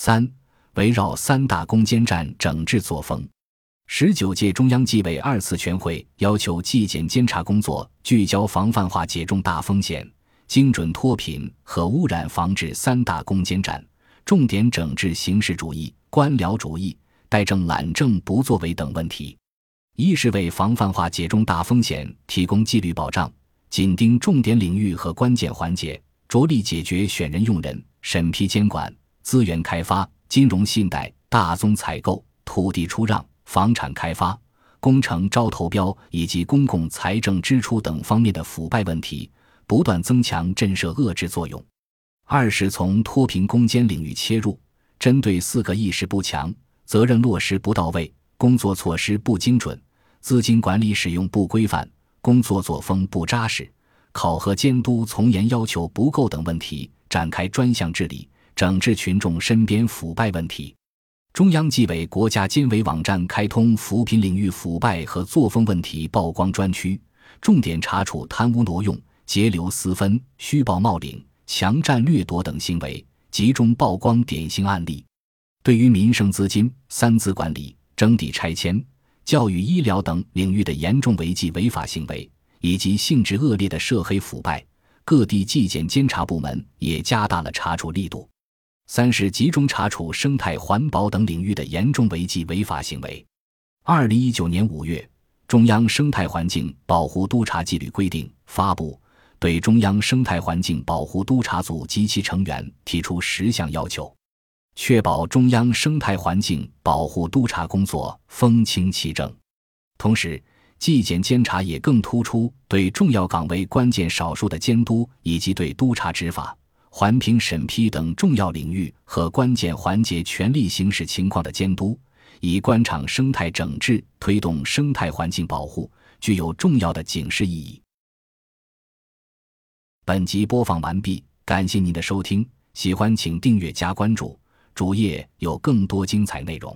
三、围绕三大攻坚战整治作风。十九届中央纪委二次全会要求纪检监察工作聚焦防范化解重大风险、精准脱贫和污染防治三大攻坚战，重点整治形式主义、官僚主义、怠政懒政不作为等问题。一是为防范化解重大风险提供纪律保障，紧盯重点领域和关键环节，着力解决选人用人、审批监管、资源开发、金融信贷、大宗采购、土地出让。房产开发、工程招投标以及公共财政支出等方面的腐败问题，不断增强震慑遏制作用。二是从脱贫攻坚领域切入，针对四个意识不强、责任落实不到位、工作措施不精准、资金管理使用不规范、工作作风不扎实、考核监督从严要求不够等问题，展开专项治理，整治群众身边腐败问题。中央纪委国家监委网站开通扶贫领域腐败和作风问题曝光专区，重点查处贪污挪用、截留私分、虚报冒领、强占掠夺等行为，集中曝光典型案例。对于民生资金、三资管理、征地拆迁、教育医疗等领域的严重违纪违法行为，以及性质恶劣的涉黑腐败，各地纪检监察部门也加大了查处力度。三是集中查处生态环保等领域的严重违纪违法行为。二零一九年五月，中央生态环境保护督察纪律规定发布，对中央生态环境保护督察组及其成员提出十项要求，确保中央生态环境保护督察工作风清气正。同时，纪检监察也更突出对重要岗位关键少数的监督，以及对督察执法。环评审批等重要领域和关键环节权力行使情况的监督，以官场生态整治推动生态环境保护，具有重要的警示意义。本集播放完毕，感谢您的收听，喜欢请订阅加关注，主页有更多精彩内容。